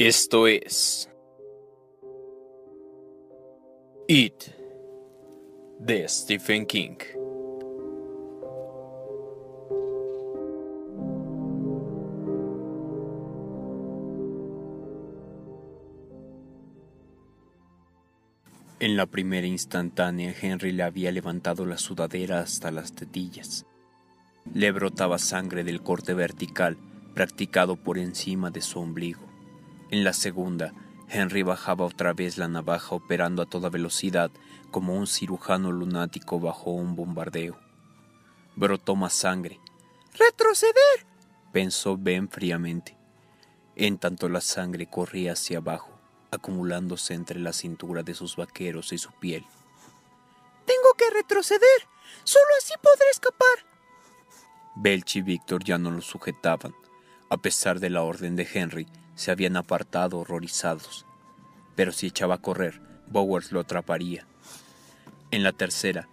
Esto es It de Stephen King. En la primera instantánea, Henry le había levantado la sudadera hasta las tetillas. Le brotaba sangre del corte vertical practicado por encima de su ombligo. En la segunda, Henry bajaba otra vez la navaja operando a toda velocidad como un cirujano lunático bajo un bombardeo. Brotó más sangre. ¡Retroceder! pensó Ben fríamente. En tanto la sangre corría hacia abajo acumulándose entre la cintura de sus vaqueros y su piel. Tengo que retroceder. Solo así podré escapar. Belch y Víctor ya no lo sujetaban. A pesar de la orden de Henry, se habían apartado horrorizados. Pero si echaba a correr, Bowers lo atraparía. En la tercera,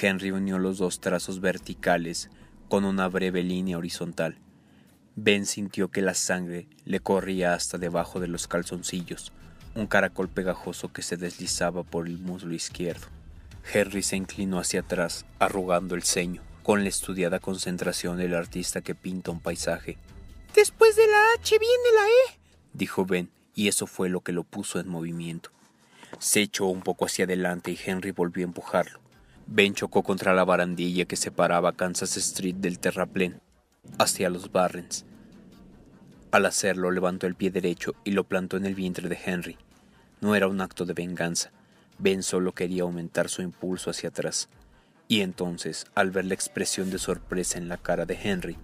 Henry unió los dos trazos verticales con una breve línea horizontal. Ben sintió que la sangre le corría hasta debajo de los calzoncillos, un caracol pegajoso que se deslizaba por el muslo izquierdo. Henry se inclinó hacia atrás, arrugando el ceño, con la estudiada concentración del artista que pinta un paisaje. Después de la H viene la E, dijo Ben, y eso fue lo que lo puso en movimiento. Se echó un poco hacia adelante y Henry volvió a empujarlo. Ben chocó contra la barandilla que separaba Kansas Street del terraplén, hacia los Barrens. Al hacerlo levantó el pie derecho y lo plantó en el vientre de Henry. No era un acto de venganza. Ben solo quería aumentar su impulso hacia atrás. Y entonces, al ver la expresión de sorpresa en la cara de Henry,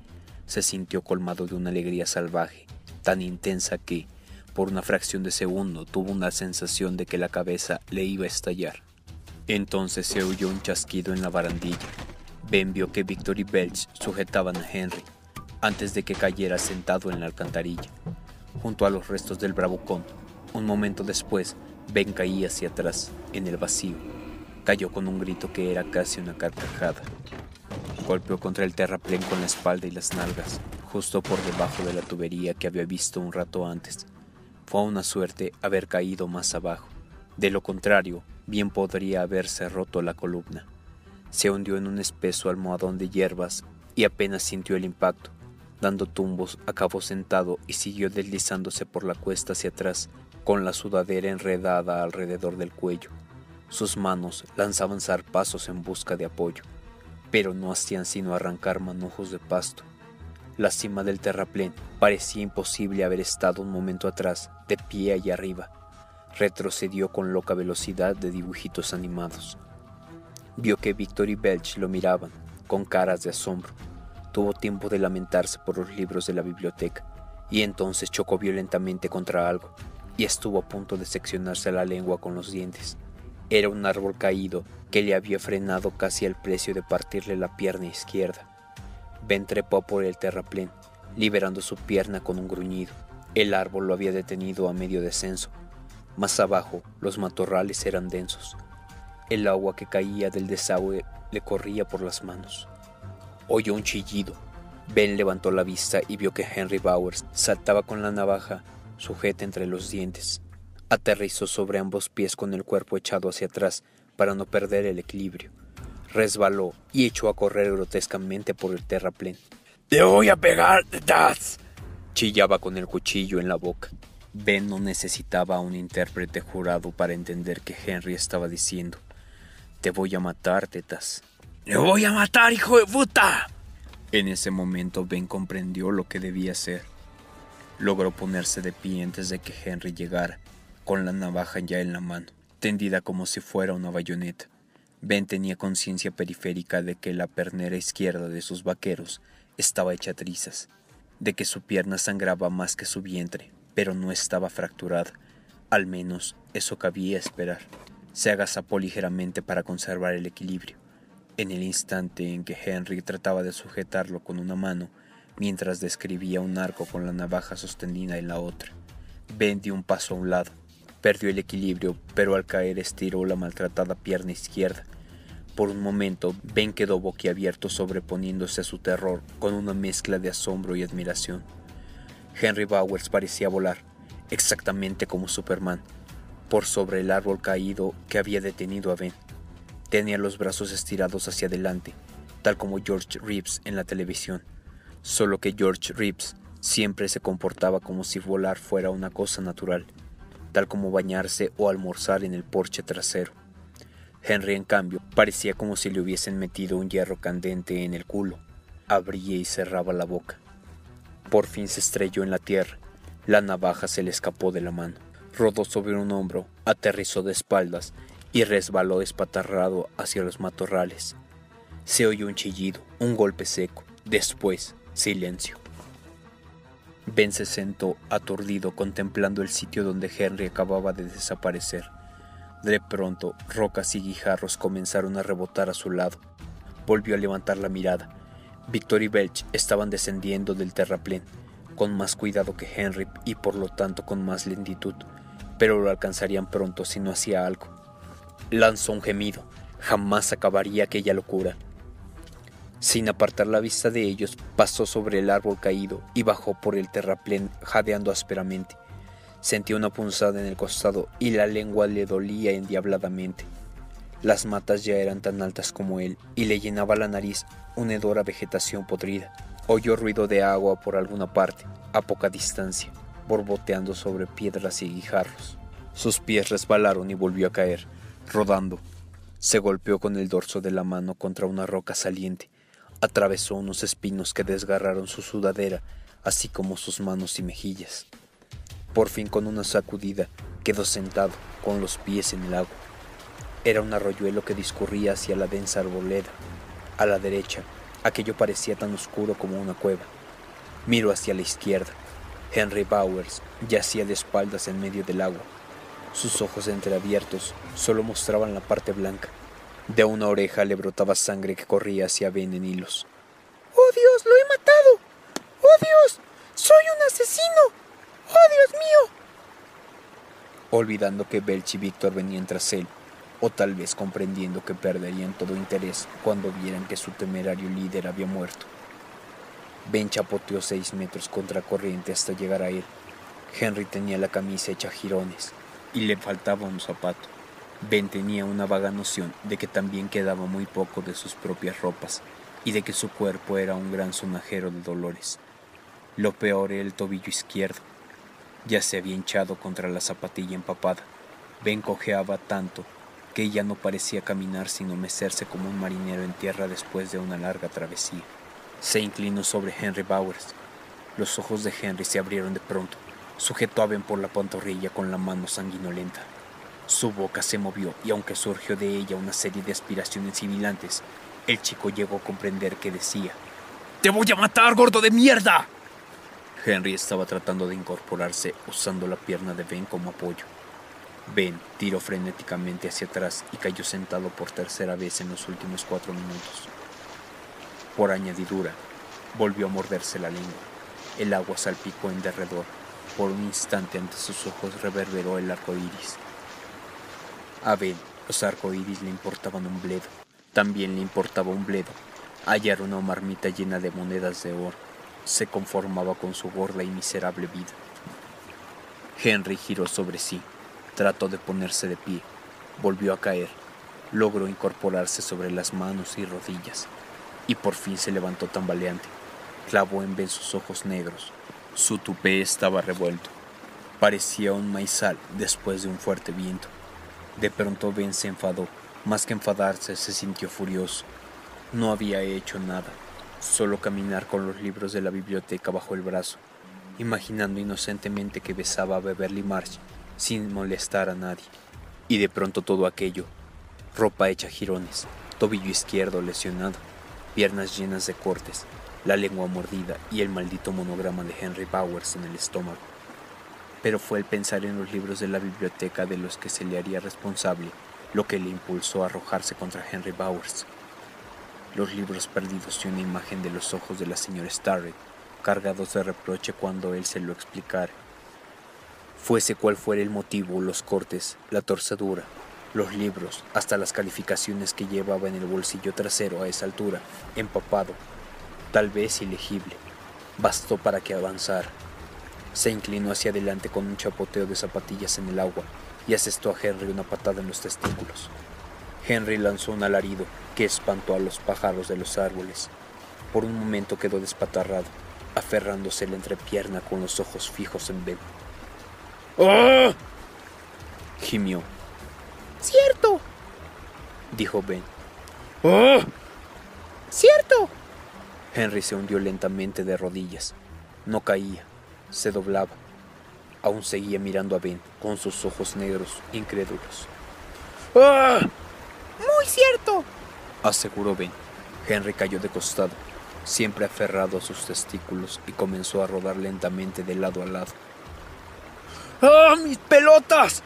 se sintió colmado de una alegría salvaje, tan intensa que, por una fracción de segundo, tuvo una sensación de que la cabeza le iba a estallar. Entonces se oyó un chasquido en la barandilla. Ben vio que Victor y Belch sujetaban a Henry, antes de que cayera sentado en la alcantarilla, junto a los restos del bravucón un momento después, Ben caía hacia atrás, en el vacío. Cayó con un grito que era casi una carcajada. Golpeó contra el terraplén con la espalda y las nalgas, justo por debajo de la tubería que había visto un rato antes. Fue una suerte haber caído más abajo. De lo contrario, bien podría haberse roto la columna. Se hundió en un espeso almohadón de hierbas y apenas sintió el impacto. Dando tumbos, acabó sentado y siguió deslizándose por la cuesta hacia atrás, con la sudadera enredada alrededor del cuello. Sus manos lanzaban zarpazos en busca de apoyo, pero no hacían sino arrancar manojos de pasto. La cima del terraplén parecía imposible haber estado un momento atrás, de pie allá arriba. Retrocedió con loca velocidad de dibujitos animados. Vio que Victor y Belch lo miraban, con caras de asombro. Tuvo tiempo de lamentarse por los libros de la biblioteca, y entonces chocó violentamente contra algo, y estuvo a punto de seccionarse la lengua con los dientes. Era un árbol caído que le había frenado casi al precio de partirle la pierna izquierda. Ben trepó por el terraplén, liberando su pierna con un gruñido. El árbol lo había detenido a medio descenso. Más abajo, los matorrales eran densos. El agua que caía del desagüe le corría por las manos. Oyó un chillido. Ben levantó la vista y vio que Henry Bowers saltaba con la navaja sujeta entre los dientes. Aterrizó sobre ambos pies con el cuerpo echado hacia atrás para no perder el equilibrio. Resbaló y echó a correr grotescamente por el terraplén. ¡Te voy a pegar, tetas! Chillaba con el cuchillo en la boca. Ben no necesitaba a un intérprete jurado para entender que Henry estaba diciendo: Te voy a matar, tetas. ¡Te voy a matar, hijo de puta! En ese momento Ben comprendió lo que debía hacer. Logró ponerse de pie antes de que Henry llegara, con la navaja ya en la mano, tendida como si fuera una bayoneta. Ben tenía conciencia periférica de que la pernera izquierda de sus vaqueros estaba hecha trizas, de que su pierna sangraba más que su vientre, pero no estaba fracturada. Al menos eso cabía esperar. Se agazapó ligeramente para conservar el equilibrio. En el instante en que Henry trataba de sujetarlo con una mano, mientras describía un arco con la navaja sostenida en la otra. Ben dio un paso a un lado. Perdió el equilibrio, pero al caer estiró la maltratada pierna izquierda. Por un momento, Ben quedó boquiabierto sobreponiéndose a su terror con una mezcla de asombro y admiración. Henry Bowers parecía volar. exactamente como Superman, por sobre el árbol caído que había detenido a Ben. Tenía los brazos estirados hacia adelante, tal como George Reeves en la televisión, solo que George Reeves siempre se comportaba como si volar fuera una cosa natural, tal como bañarse o almorzar en el porche trasero. Henry, en cambio, parecía como si le hubiesen metido un hierro candente en el culo. Abría y cerraba la boca. Por fin se estrelló en la tierra. La navaja se le escapó de la mano. Rodó sobre un hombro, aterrizó de espaldas y resbaló espatarrado hacia los matorrales. Se oyó un chillido, un golpe seco. Después, silencio. Ben se sentó aturdido contemplando el sitio donde Henry acababa de desaparecer. De pronto, rocas y guijarros comenzaron a rebotar a su lado. Volvió a levantar la mirada. Victor y Belch estaban descendiendo del terraplén, con más cuidado que Henry y por lo tanto con más lentitud, pero lo alcanzarían pronto si no hacía algo. Lanzó un gemido. Jamás acabaría aquella locura. Sin apartar la vista de ellos, pasó sobre el árbol caído y bajó por el terraplén jadeando ásperamente. Sentía una punzada en el costado y la lengua le dolía endiabladamente. Las matas ya eran tan altas como él y le llenaba la nariz una hedora vegetación podrida. Oyó ruido de agua por alguna parte, a poca distancia, borboteando sobre piedras y guijarros. Sus pies resbalaron y volvió a caer, rodando. Se golpeó con el dorso de la mano contra una roca saliente. Atravesó unos espinos que desgarraron su sudadera, así como sus manos y mejillas. Por fin con una sacudida quedó sentado, con los pies en el agua. Era un arroyuelo que discurría hacia la densa arboleda. A la derecha, aquello parecía tan oscuro como una cueva. Miró hacia la izquierda. Henry Bowers yacía de espaldas en medio del agua. Sus ojos entreabiertos solo mostraban la parte blanca. De una oreja le brotaba sangre que corría hacia Ben en hilos. ¡Oh Dios, lo he matado! ¡Oh Dios! ¡Soy un asesino! ¡Oh, Dios mío! Olvidando que Belch y Víctor venían tras él, o tal vez comprendiendo que perderían todo interés cuando vieran que su temerario líder había muerto. Ben chapoteó seis metros contra corriente hasta llegar a él. Henry tenía la camisa hecha jirones y le faltaba un zapato. Ben tenía una vaga noción de que también quedaba muy poco de sus propias ropas y de que su cuerpo era un gran sonajero de dolores. Lo peor era el tobillo izquierdo, ya se había hinchado contra la zapatilla empapada. Ben cojeaba tanto que ya no parecía caminar sino mecerse como un marinero en tierra después de una larga travesía. Se inclinó sobre Henry Bowers. Los ojos de Henry se abrieron de pronto. Sujetó a Ben por la pantorrilla con la mano sanguinolenta. Su boca se movió y aunque surgió de ella una serie de aspiraciones sibilantes, el chico llegó a comprender que decía: ¡Te voy a matar, gordo de mierda! Henry estaba tratando de incorporarse usando la pierna de Ben como apoyo. Ben tiró frenéticamente hacia atrás y cayó sentado por tercera vez en los últimos cuatro minutos. Por añadidura, volvió a morderse la lengua. El agua salpicó en derredor. Por un instante ante sus ojos reverberó el arco iris. A Ben los arcoíris le importaban un bledo. También le importaba un bledo hallar una marmita llena de monedas de oro se conformaba con su gorda y miserable vida. Henry giró sobre sí, trató de ponerse de pie, volvió a caer, logró incorporarse sobre las manos y rodillas, y por fin se levantó tambaleante. Clavó en Ben sus ojos negros. Su tupé estaba revuelto. Parecía un maizal después de un fuerte viento. De pronto Ben se enfadó. Más que enfadarse, se sintió furioso. No había hecho nada solo caminar con los libros de la biblioteca bajo el brazo, imaginando inocentemente que besaba a Beverly Marsh sin molestar a nadie. Y de pronto todo aquello, ropa hecha jirones, tobillo izquierdo lesionado, piernas llenas de cortes, la lengua mordida y el maldito monograma de Henry Bowers en el estómago. Pero fue el pensar en los libros de la biblioteca de los que se le haría responsable lo que le impulsó a arrojarse contra Henry Bowers. Los libros perdidos y una imagen de los ojos de la señora Starrett, cargados de reproche cuando él se lo explicara. Fuese cual fuera el motivo, los cortes, la torcedura, los libros, hasta las calificaciones que llevaba en el bolsillo trasero a esa altura, empapado, tal vez ilegible, bastó para que avanzara. Se inclinó hacia adelante con un chapoteo de zapatillas en el agua y asestó a Henry una patada en los testículos. Henry lanzó un alarido que espantó a los pájaros de los árboles. Por un momento quedó despatarrado, aferrándose la entrepierna con los ojos fijos en Ben. ¡Ah! Gimió. ¡Cierto! dijo Ben. ¡Ah! ¡Cierto! Henry se hundió lentamente de rodillas. No caía, se doblaba. Aún seguía mirando a Ben con sus ojos negros incrédulos. ¡Ah! ¡Muy cierto! aseguró Ben. Henry cayó de costado, siempre aferrado a sus testículos, y comenzó a rodar lentamente de lado a lado. ¡Ah, mis pelotas!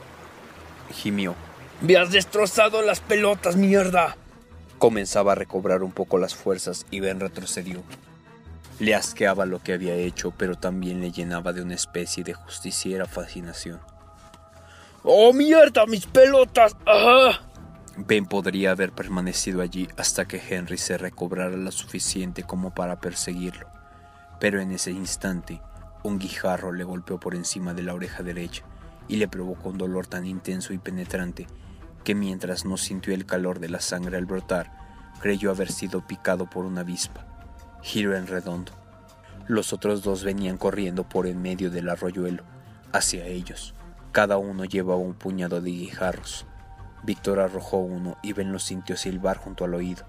Gimió. ¡Me has destrozado las pelotas, mierda! Comenzaba a recobrar un poco las fuerzas y Ben retrocedió. Le asqueaba lo que había hecho, pero también le llenaba de una especie de justiciera fascinación. ¡Oh, mierda, mis pelotas! ¡Ah! Ben podría haber permanecido allí hasta que Henry se recobrara lo suficiente como para perseguirlo, pero en ese instante un guijarro le golpeó por encima de la oreja derecha y le provocó un dolor tan intenso y penetrante que mientras no sintió el calor de la sangre al brotar, creyó haber sido picado por una avispa. Giró en redondo. Los otros dos venían corriendo por en medio del arroyuelo, hacia ellos. Cada uno llevaba un puñado de guijarros. Víctor arrojó uno y Ben lo sintió silbar junto al oído.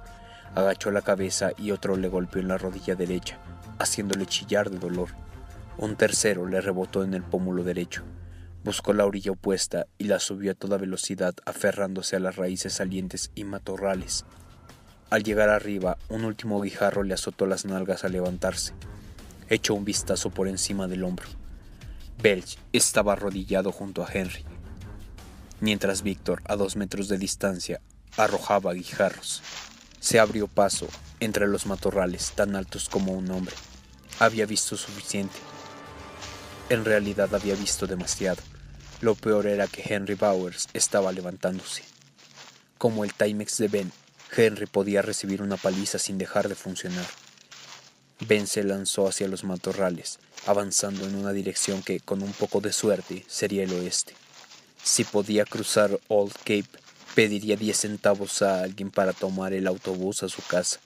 Agachó la cabeza y otro le golpeó en la rodilla derecha, haciéndole chillar de dolor. Un tercero le rebotó en el pómulo derecho. Buscó la orilla opuesta y la subió a toda velocidad aferrándose a las raíces salientes y matorrales. Al llegar arriba, un último guijarro le azotó las nalgas al levantarse. Echó un vistazo por encima del hombro. Belch estaba arrodillado junto a Henry, mientras Víctor, a dos metros de distancia, arrojaba guijarros. Se abrió paso entre los matorrales tan altos como un hombre. Había visto suficiente. En realidad había visto demasiado. Lo peor era que Henry Bowers estaba levantándose. Como el Timex de Ben, Henry podía recibir una paliza sin dejar de funcionar. Ben se lanzó hacia los matorrales, avanzando en una dirección que, con un poco de suerte, sería el oeste. Si podía cruzar Old Cape, pediría 10 centavos a alguien para tomar el autobús a su casa.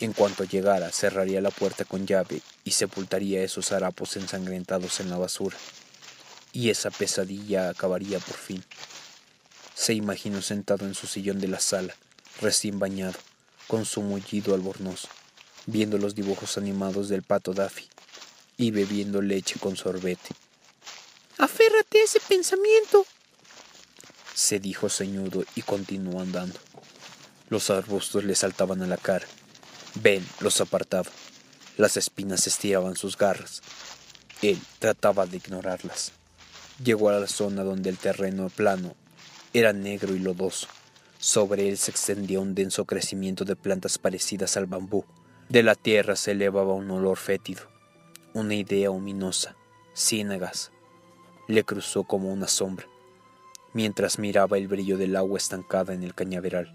En cuanto llegara, cerraría la puerta con llave y sepultaría esos harapos ensangrentados en la basura. Y esa pesadilla acabaría por fin. Se imaginó sentado en su sillón de la sala, recién bañado, con su mullido albornoz, viendo los dibujos animados del pato Daffy y bebiendo leche con sorbete. Aférrate a ese pensamiento, se dijo ceñudo y continuó andando. Los arbustos le saltaban a la cara. Ben los apartaba. Las espinas estiraban sus garras. Él trataba de ignorarlas. Llegó a la zona donde el terreno plano era negro y lodoso. Sobre él se extendía un denso crecimiento de plantas parecidas al bambú. De la tierra se elevaba un olor fétido, una idea ominosa, ciénagas. Le cruzó como una sombra mientras miraba el brillo del agua estancada en el cañaveral.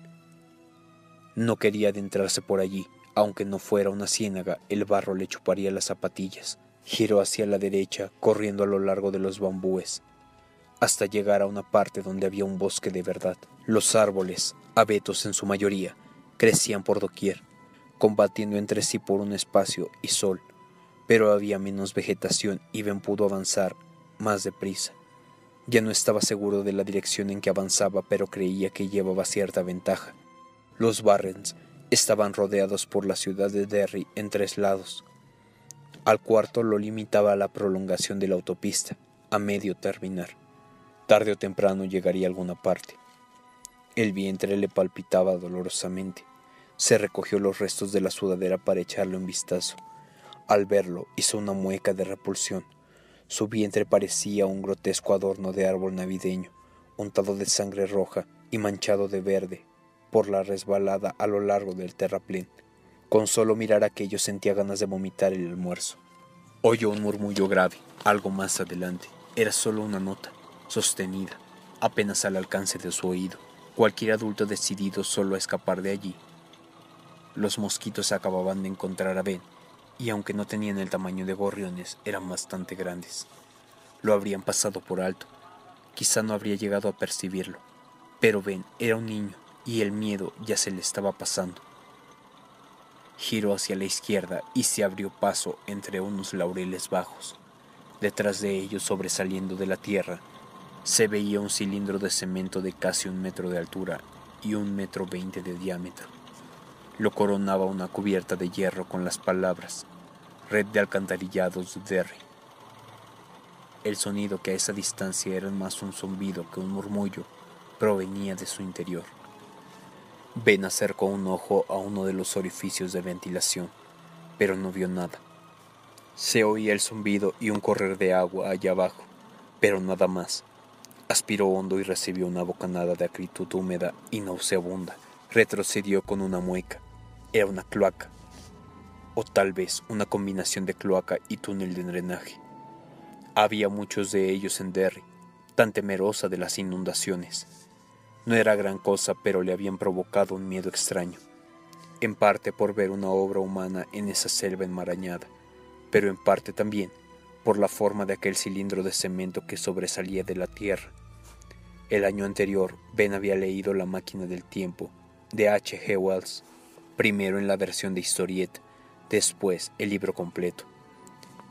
No quería adentrarse por allí, aunque no fuera una ciénaga, el barro le chuparía las zapatillas. Giró hacia la derecha, corriendo a lo largo de los bambúes, hasta llegar a una parte donde había un bosque de verdad. Los árboles, abetos en su mayoría, crecían por doquier, combatiendo entre sí por un espacio y sol, pero había menos vegetación y Ben pudo avanzar más deprisa. Ya no estaba seguro de la dirección en que avanzaba, pero creía que llevaba cierta ventaja. Los Barrens estaban rodeados por la ciudad de Derry en tres lados. Al cuarto lo limitaba la prolongación de la autopista, a medio terminar. Tarde o temprano llegaría a alguna parte. El vientre le palpitaba dolorosamente. Se recogió los restos de la sudadera para echarle un vistazo. Al verlo hizo una mueca de repulsión. Su vientre parecía un grotesco adorno de árbol navideño, untado de sangre roja y manchado de verde por la resbalada a lo largo del terraplén. Con solo mirar aquello sentía ganas de vomitar el almuerzo. Oyó un murmullo grave, algo más adelante. Era solo una nota, sostenida, apenas al alcance de su oído. Cualquier adulto decidido solo a escapar de allí. Los mosquitos acababan de encontrar a Ben y aunque no tenían el tamaño de gorriones, eran bastante grandes. lo habrían pasado por alto. Quizá no habría llegado a percibirlo. Pero Ben era un niño y el miedo ya se le estaba pasando. Giró hacia la izquierda y se abrió paso entre unos laureles bajos. Detrás de ellos, sobresaliendo de la tierra, se veía un cilindro de cemento de casi un metro de altura y un metro veinte de diámetro. Lo coronaba una cubierta de hierro con las palabras Red de Alcantarillados de Derry. El sonido que a esa distancia era más un zumbido que un murmullo provenía de su interior. Ben acercó un ojo a uno de los orificios de ventilación, pero no vio nada. Se oía el zumbido y un correr de agua allá abajo, pero nada más. Aspiró hondo y recibió una bocanada de acritud húmeda y nauseabunda. Retrocedió con una mueca. Era una cloaca. O tal vez una combinación de cloaca y túnel de drenaje. Había muchos de ellos en Derry, tan temerosa de las inundaciones. No era gran cosa, pero le habían provocado un miedo extraño, en parte por ver una obra humana en esa selva enmarañada, pero en parte también por la forma de aquel cilindro de cemento que sobresalía de la tierra. El año anterior, Ben había leído La máquina del tiempo de H. G. Wells, primero en la versión de historieta, después el libro completo.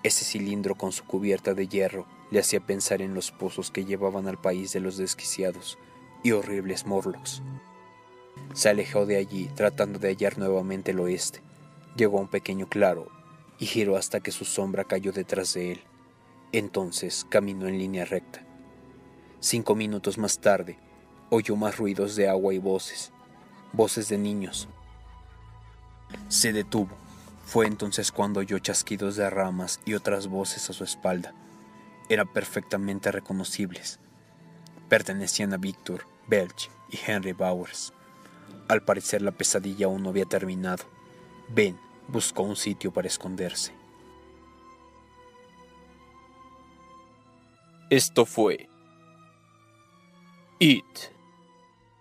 Ese cilindro con su cubierta de hierro le hacía pensar en los pozos que llevaban al país de los desquiciados y horribles Morlocks. Se alejó de allí tratando de hallar nuevamente el oeste. Llegó a un pequeño claro y giró hasta que su sombra cayó detrás de él. Entonces caminó en línea recta. Cinco minutos más tarde, oyó más ruidos de agua y voces, voces de niños. Se detuvo. Fue entonces cuando oyó chasquidos de ramas y otras voces a su espalda. Eran perfectamente reconocibles. Pertenecían a Víctor, Belch y Henry Bowers. Al parecer la pesadilla aún no había terminado. Ben buscó un sitio para esconderse. Esto fue It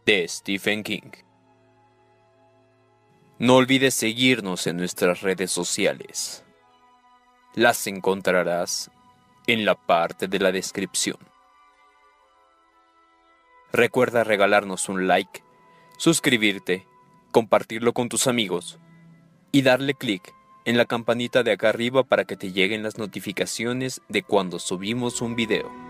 de Stephen King. No olvides seguirnos en nuestras redes sociales. Las encontrarás en la parte de la descripción. Recuerda regalarnos un like, suscribirte, compartirlo con tus amigos y darle clic en la campanita de acá arriba para que te lleguen las notificaciones de cuando subimos un video.